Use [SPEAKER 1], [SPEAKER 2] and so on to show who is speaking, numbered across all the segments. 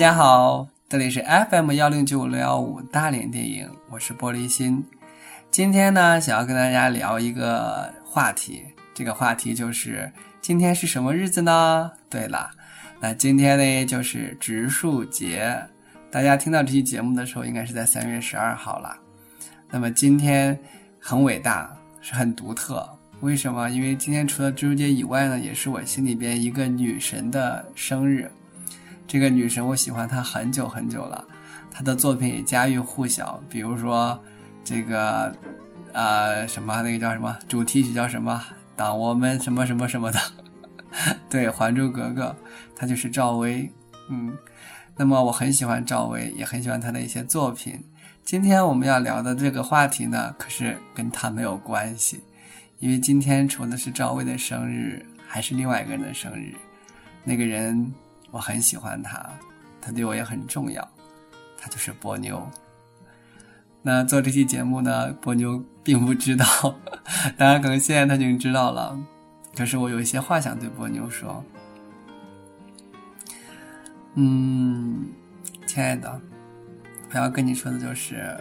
[SPEAKER 1] 大家好，这里是 FM 幺零九六幺五大连电影，我是玻璃心。今天呢，想要跟大家聊一个话题，这个话题就是今天是什么日子呢？对了，那今天呢就是植树节。大家听到这期节目的时候，应该是在三月十二号了。那么今天很伟大，是很独特。为什么？因为今天除了植树节以外呢，也是我心里边一个女神的生日。这个女神我喜欢她很久很久了，她的作品也家喻户晓。比如说这个，呃，什么那个叫什么主题曲叫什么？当我们什么什么什么的，对，《还珠格格》，她就是赵薇。嗯，那么我很喜欢赵薇，也很喜欢她的一些作品。今天我们要聊的这个话题呢，可是跟她没有关系。因为今天除了是赵薇的生日，还是另外一个人的生日。那个人我很喜欢他，他对我也很重要，他就是波妞。那做这期节目呢，波妞并不知道，大家可能现在他已经知道了。可是我有一些话想对波妞说。嗯，亲爱的，我要跟你说的就是，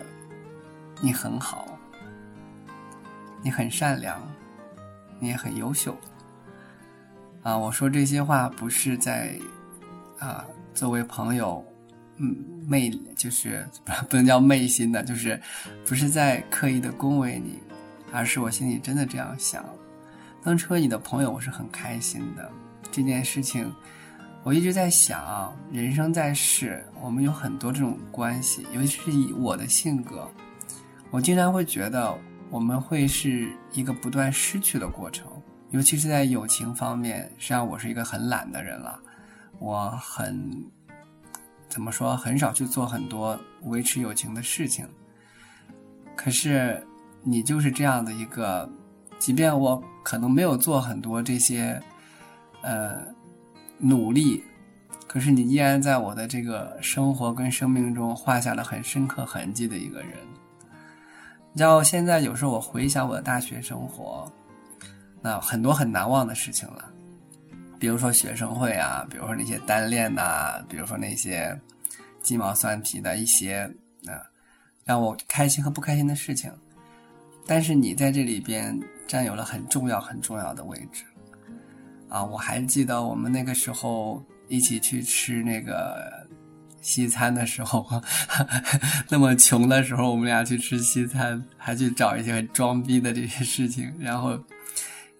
[SPEAKER 1] 你很好。你很善良，你也很优秀，啊！我说这些话不是在，啊，作为朋友，嗯，昧就是 不能叫昧心的，就是不是在刻意的恭维你，而是我心里真的这样想。能成为你的朋友，我是很开心的。这件事情，我一直在想，人生在世，我们有很多这种关系，尤其是以我的性格，我经常会觉得。我们会是一个不断失去的过程，尤其是在友情方面。实际上，我是一个很懒的人了，我很怎么说，很少去做很多维持友情的事情。可是，你就是这样的一个，即便我可能没有做很多这些呃努力，可是你依然在我的这个生活跟生命中画下了很深刻痕迹的一个人。你知道，现在有时候我回想我的大学生活，那很多很难忘的事情了，比如说学生会啊，比如说那些单恋呐，比如说那些鸡毛蒜皮的一些啊，让我开心和不开心的事情。但是你在这里边占有了很重要很重要的位置啊！我还记得我们那个时候一起去吃那个。西餐的时候，那么穷的时候，我们俩去吃西餐，还去找一些很装逼的这些事情，然后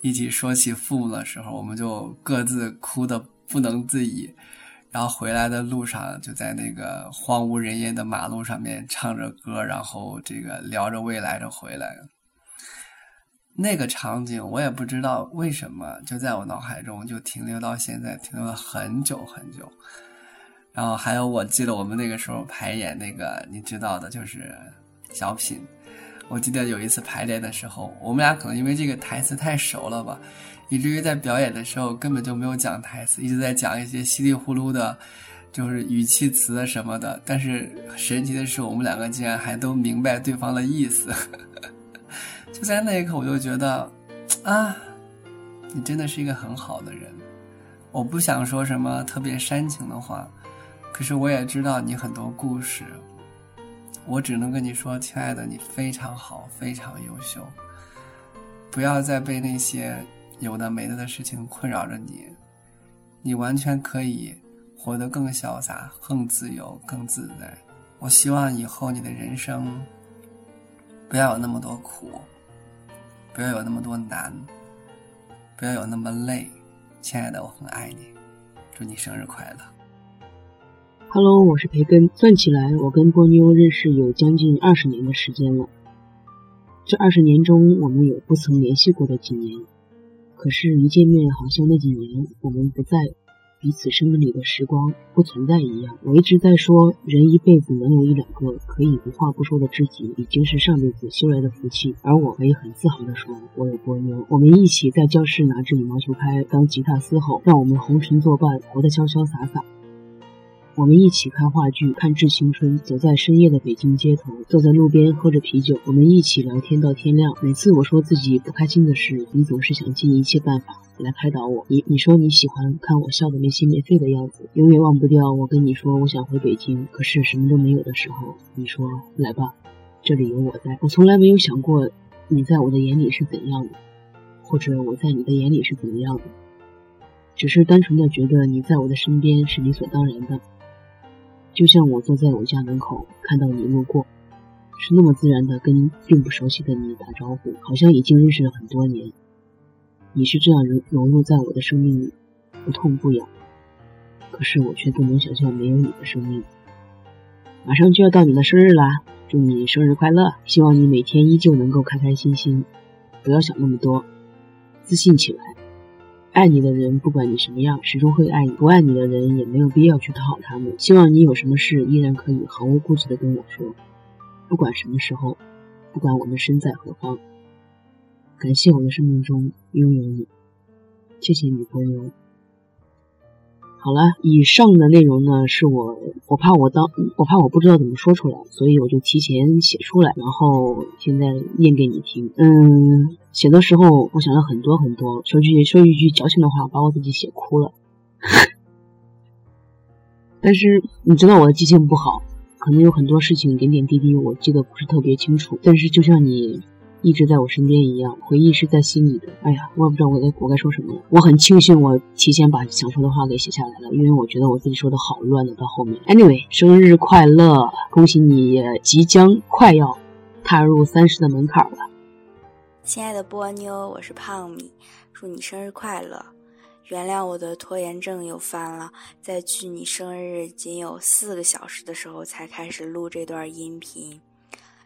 [SPEAKER 1] 一起说起父母的时候，我们就各自哭的不能自已，然后回来的路上就在那个荒无人烟的马路上面唱着歌，然后这个聊着未来的回来，那个场景我也不知道为什么就在我脑海中就停留到现在，停留了很久很久。然后还有，我记得我们那个时候排演那个，你知道的，就是小品。我记得有一次排练的时候，我们俩可能因为这个台词太熟了吧，以至于在表演的时候根本就没有讲台词，一直在讲一些稀里糊涂的，就是语气词什么的。但是神奇的是，我们两个竟然还都明白对方的意思。就在那一刻，我就觉得，啊，你真的是一个很好的人。我不想说什么特别煽情的话。可是我也知道你很多故事，我只能跟你说，亲爱的，你非常好，非常优秀。不要再被那些有的没的的事情困扰着你，你完全可以活得更潇洒、更自由、更自在。我希望以后你的人生不要有那么多苦，不要有那么多难，不要有那么累。亲爱的，我很爱你，祝你生日快乐。
[SPEAKER 2] Hello，我是培根。算起来，我跟波妞认识有将近二十年的时间了。这二十年中，我们有不曾联系过的几年，可是，一见面，好像那几年我们不在，彼此生命里的时光不存在一样。我一直在说，人一辈子能有一两个可以无话不说的知己，已经是上辈子修来的福气。而我可以很自豪地说，我有波妞。我们一起在教室拿着羽毛球拍当吉他嘶吼，让我们红尘作伴，活得潇潇洒洒。我们一起看话剧，看致青春，走在深夜的北京街头，坐在路边喝着啤酒。我们一起聊天到天亮。每次我说自己不开心的事，你总是想尽一切办法来开导我。你你说你喜欢看我笑得没心没肺的样子，永远忘不掉我跟你说我想回北京，可是什么都没有的时候，你说来吧，这里有我在。我从来没有想过你在我的眼里是怎样的，或者我在你的眼里是怎么样的，只是单纯的觉得你在我的身边是理所当然的，就像我坐在我家门口看到你路过。是那么自然的跟并不熟悉的你打招呼，好像已经认识了很多年。你是这样融融入在我的生命里，不痛不痒。可是我却不能想象没有你的生命。马上就要到你的生日啦，祝你生日快乐！希望你每天依旧能够开开心心，不要想那么多，自信起来。爱你的人不管你什么样，始终会爱你；不爱你的人也没有必要去讨好他们。希望你有什么事依然可以毫无顾忌的跟我说。不管什么时候，不管我们身在何方，感谢我的生命中拥有你，谢谢你，朋友。好了，以上的内容呢，是我我怕我当我怕我不知道怎么说出来，所以我就提前写出来，然后现在念给你听。嗯，写的时候我想了很多很多，说句说一句矫情的话，把我自己写哭了。但是你知道我的记性不好。可能有很多事情点点滴滴，我记得不是特别清楚。但是就像你一直在我身边一样，回忆是在心里的。哎呀，我也不知道我该我该说什么了。我很庆幸我提前把想说的话给写下来了，因为我觉得我自己说的好乱的。到后面，anyway，生日快乐！恭喜你也即将快要踏入三十的门槛了，
[SPEAKER 3] 亲爱的波妞，我是胖米，祝你生日快乐！原谅我的拖延症又犯了，在距你生日仅有四个小时的时候才开始录这段音频。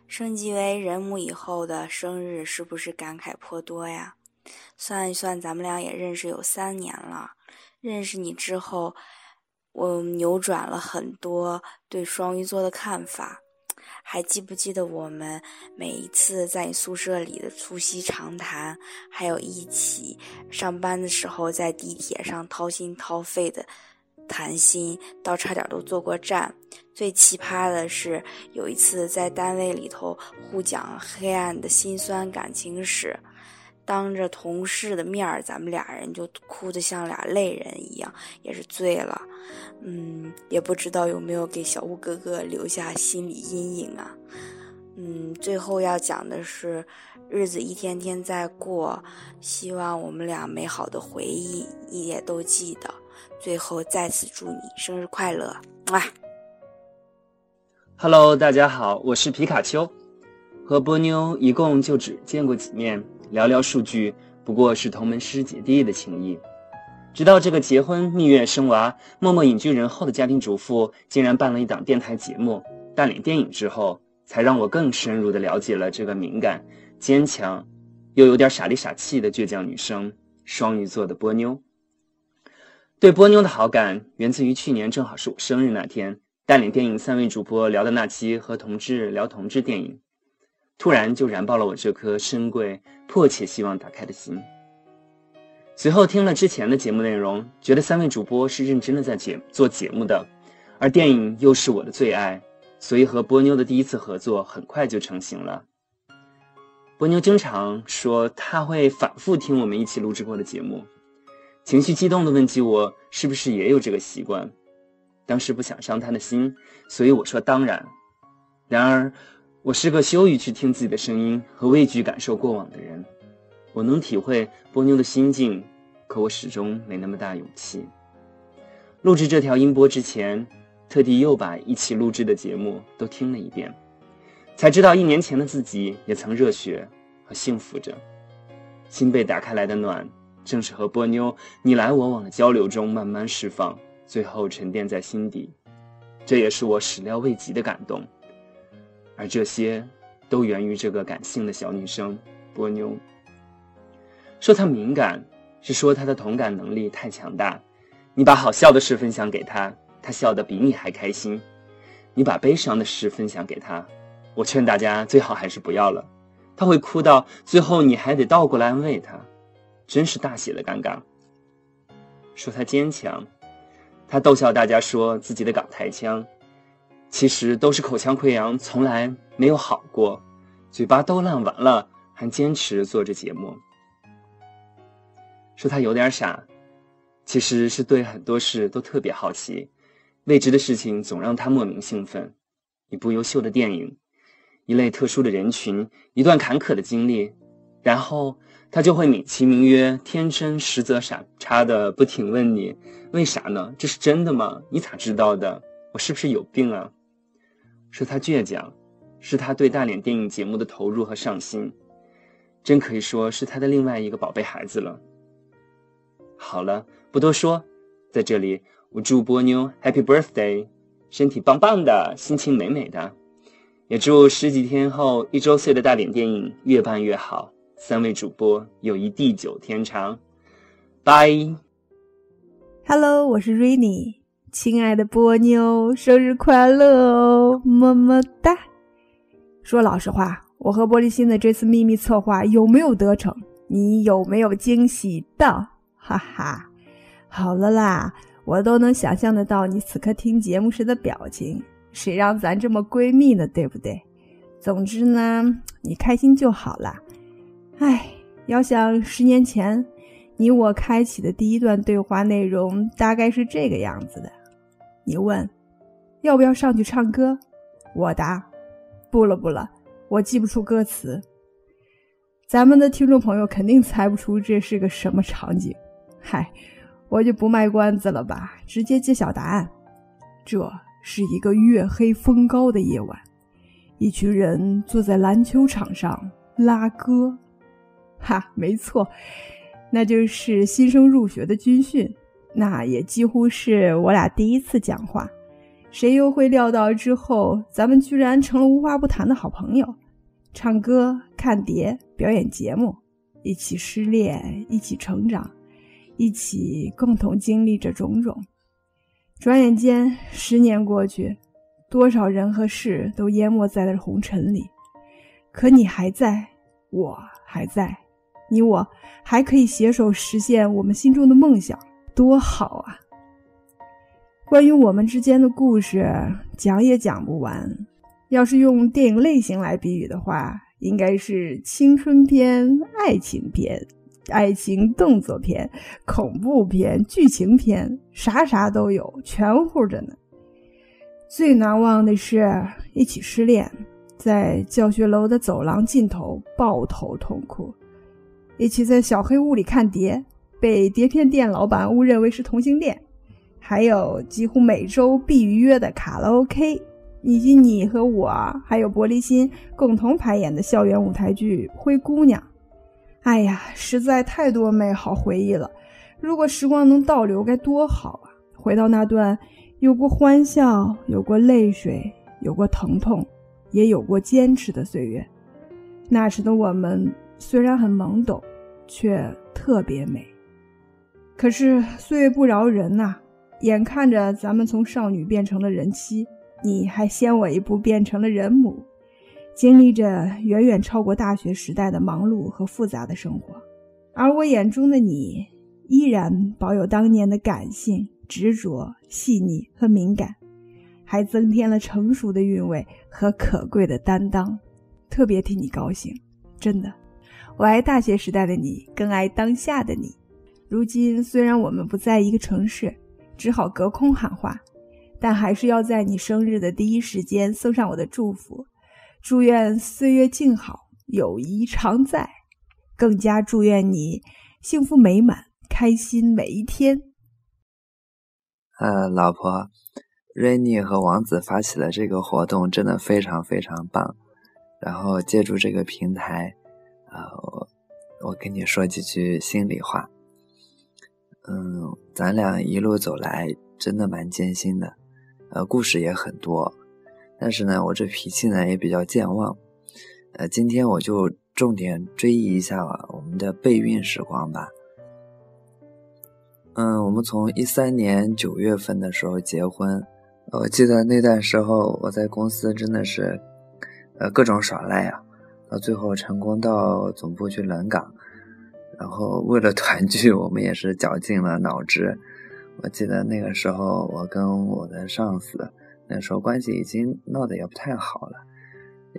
[SPEAKER 3] 升级为人母以后的生日，是不是感慨颇多呀？算一算，咱们俩也认识有三年了。认识你之后，我扭转了很多对双鱼座的看法。还记不记得我们每一次在宿舍里的促膝长谈，还有一起上班的时候在地铁上掏心掏肺的谈心，到差点都坐过站。最奇葩的是有一次在单位里头互讲黑暗的辛酸感情史。当着同事的面儿，咱们俩人就哭得像俩泪人一样，也是醉了。嗯，也不知道有没有给小吴哥哥留下心理阴影啊。嗯，最后要讲的是，日子一天天在过，希望我们俩美好的回忆你也都记得。最后再次祝你生日快乐，哇
[SPEAKER 4] ！Hello，大家好，我是皮卡丘，和波妞一共就只见过几面。寥寥数句，不过是同门师姐弟的情谊。直到这个结婚、蜜月、生娃、默默隐居人后的家庭主妇，竟然办了一档电台节目《大脸电影》之后，才让我更深入的了解了这个敏感、坚强，又有点傻里傻气的倔强女生——双鱼座的波妞。对波妞的好感，源自于去年正好是我生日那天，大脸电影三位主播聊的那期和同志聊同志电影。突然就燃爆了我这颗深贵、迫切希望打开的心。随后听了之前的节目内容，觉得三位主播是认真的在节做节目的，而电影又是我的最爱，所以和波妞的第一次合作很快就成型了。波妞经常说他会反复听我们一起录制过的节目，情绪激动的问起我是不是也有这个习惯。当时不想伤他的心，所以我说当然。然而。我是个羞于去听自己的声音和畏惧感受过往的人，我能体会波妞的心境，可我始终没那么大勇气。录制这条音波之前，特地又把一起录制的节目都听了一遍，才知道一年前的自己也曾热血和幸福着。心被打开来的暖，正是和波妞你来我往的交流中慢慢释放，最后沉淀在心底。这也是我始料未及的感动。而这些，都源于这个感性的小女生波妞。说她敏感，是说她的同感能力太强大。你把好笑的事分享给她，她笑得比你还开心；你把悲伤的事分享给她，我劝大家最好还是不要了，她会哭到最后，你还得倒过来安慰她，真是大写的尴尬。说她坚强，她逗笑大家说自己的港台腔。其实都是口腔溃疡，从来没有好过，嘴巴都烂完了，还坚持做着节目。说他有点傻，其实是对很多事都特别好奇，未知的事情总让他莫名兴奋。一部优秀的电影，一类特殊的人群，一段坎坷的经历，然后他就会美其名曰天真，实则傻叉的不停问你为啥呢？这是真的吗？你咋知道的？我是不是有病啊？说他倔强，是他对大脸电影节目的投入和上心，真可以说是他的另外一个宝贝孩子了。好了，不多说，在这里我祝波妞 Happy Birthday。身体棒棒的，心情美美的，也祝十几天后一周岁的大脸电影越办越好。三位主播友谊地久天长，拜。
[SPEAKER 5] Hello，我是 Rainy，亲爱的波妞，生日快乐哦，么么哒。说老实话，我和玻璃心的这次秘密策划有没有得逞？你有没有惊喜到？哈哈，好了啦。我都能想象得到你此刻听节目时的表情，谁让咱这么闺蜜呢？对不对？总之呢，你开心就好啦。哎，要想十年前你我开启的第一段对话内容大概是这个样子的：你问要不要上去唱歌，我答不了不了，我记不出歌词。咱们的听众朋友肯定猜不出这是个什么场景。嗨。我就不卖关子了吧，直接揭晓答案。这是一个月黑风高的夜晚，一群人坐在篮球场上拉歌。哈，没错，那就是新生入学的军训。那也几乎是我俩第一次讲话。谁又会料到之后咱们居然成了无话不谈的好朋友？唱歌、看碟、表演节目，一起失恋，一起成长。一起共同经历着种种，转眼间十年过去，多少人和事都淹没在了红尘里。可你还在，我还在，你我还可以携手实现我们心中的梦想，多好啊！关于我们之间的故事，讲也讲不完。要是用电影类型来比喻的话，应该是青春片、爱情片。爱情动作片、恐怖片、剧情片，啥啥都有，全乎着呢。最难忘的是一起失恋，在教学楼的走廊尽头抱头痛哭；一起在小黑屋里看碟，被碟片店老板误认为是同性恋；还有几乎每周必约的卡拉 OK，以及你和我还有玻璃心共同排演的校园舞台剧《灰姑娘》。哎呀，实在太多美好回忆了。如果时光能倒流，该多好啊！回到那段有过欢笑、有过泪水、有过疼痛，也有过坚持的岁月。那时的我们虽然很懵懂，却特别美。可是岁月不饶人呐，眼看着咱们从少女变成了人妻，你还先我一步变成了人母。经历着远远超过大学时代的忙碌和复杂的生活，而我眼中的你依然保有当年的感性、执着、细腻和敏感，还增添了成熟的韵味和可贵的担当。特别替你高兴，真的，我爱大学时代的你，更爱当下的你。如今虽然我们不在一个城市，只好隔空喊话，但还是要在你生日的第一时间送上我的祝福。祝愿岁月静好，友谊常在，更加祝愿你幸福美满，开心每一天。
[SPEAKER 6] 呃，老婆，瑞妮和王子发起的这个活动真的非常非常棒。然后借助这个平台，呃，我我跟你说几句心里话。嗯，咱俩一路走来真的蛮艰辛的，呃，故事也很多。但是呢，我这脾气呢也比较健忘，呃，今天我就重点追忆一下我们的备孕时光吧。嗯，我们从一三年九月份的时候结婚，我记得那段时候我在公司真的是，呃，各种耍赖啊，到最后成功到总部去轮岗，然后为了团聚，我们也是绞尽了脑汁。我记得那个时候，我跟我的上司。那时候关系已经闹得也不太好了，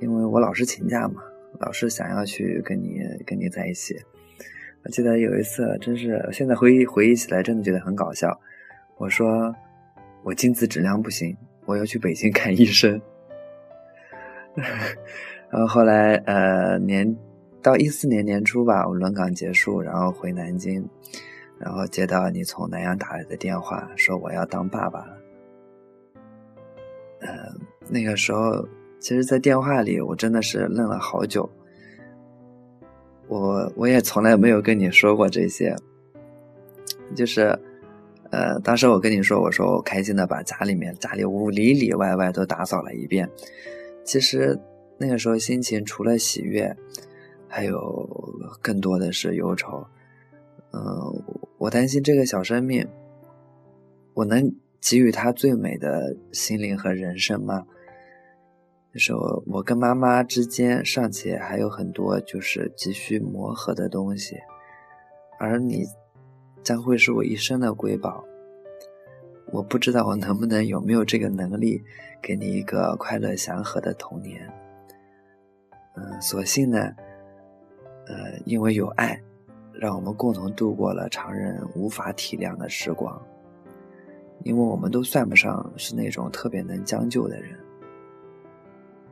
[SPEAKER 6] 因为我老是请假嘛，老是想要去跟你跟你在一起，我记得有一次，真是现在回忆回忆起来，真的觉得很搞笑。我说我精子质量不行，我要去北京 看医生。然后后来呃年到一四年年初吧，我轮岗结束，然后回南京，然后接到你从南阳打来的电话，说我要当爸爸了。呃，那个时候，其实，在电话里，我真的是愣了好久。我我也从来没有跟你说过这些，就是，呃，当时我跟你说，我说我开心的把家里面家里屋里里外外都打扫了一遍。其实那个时候心情除了喜悦，还有更多的是忧愁。嗯，我担心这个小生命，我能给予他最美的心灵和人生吗？就是我，我跟妈妈之间尚且还有很多就是急需磨合的东西，而你将会是我一生的瑰宝。我不知道我能不能有没有这个能力给你一个快乐祥和的童年。嗯，所幸呢，呃，因为有爱，让我们共同度过了常人无法体谅的时光。因为我们都算不上是那种特别能将就的人。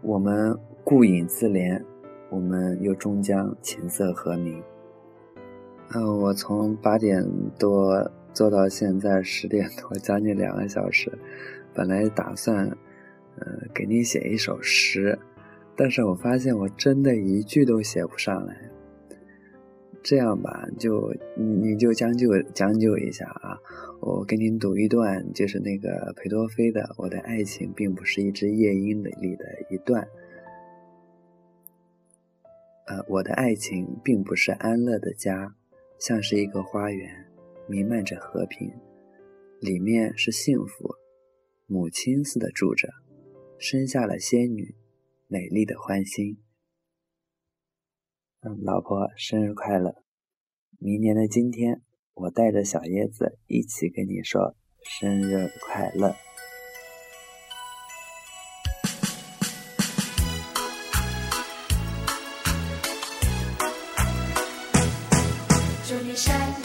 [SPEAKER 6] 我们顾影自怜，我们又终将琴瑟和鸣。嗯，我从八点多做到现在十点多，将近两个小时。本来打算，呃，给你写一首诗，但是我发现我真的一句都写不上来。这样吧，就你你就将就将就一下啊！我给您读一段，就是那个裴多菲的《我的爱情并不是一只夜莺》的里的一段。呃，我的爱情并不是安乐的家，像是一个花园，弥漫着和平，里面是幸福，母亲似的住着，生下了仙女，美丽的欢心。老婆，生日快乐！明年的今天，我带着小叶子一起跟你说生日快乐。
[SPEAKER 7] 祝你生日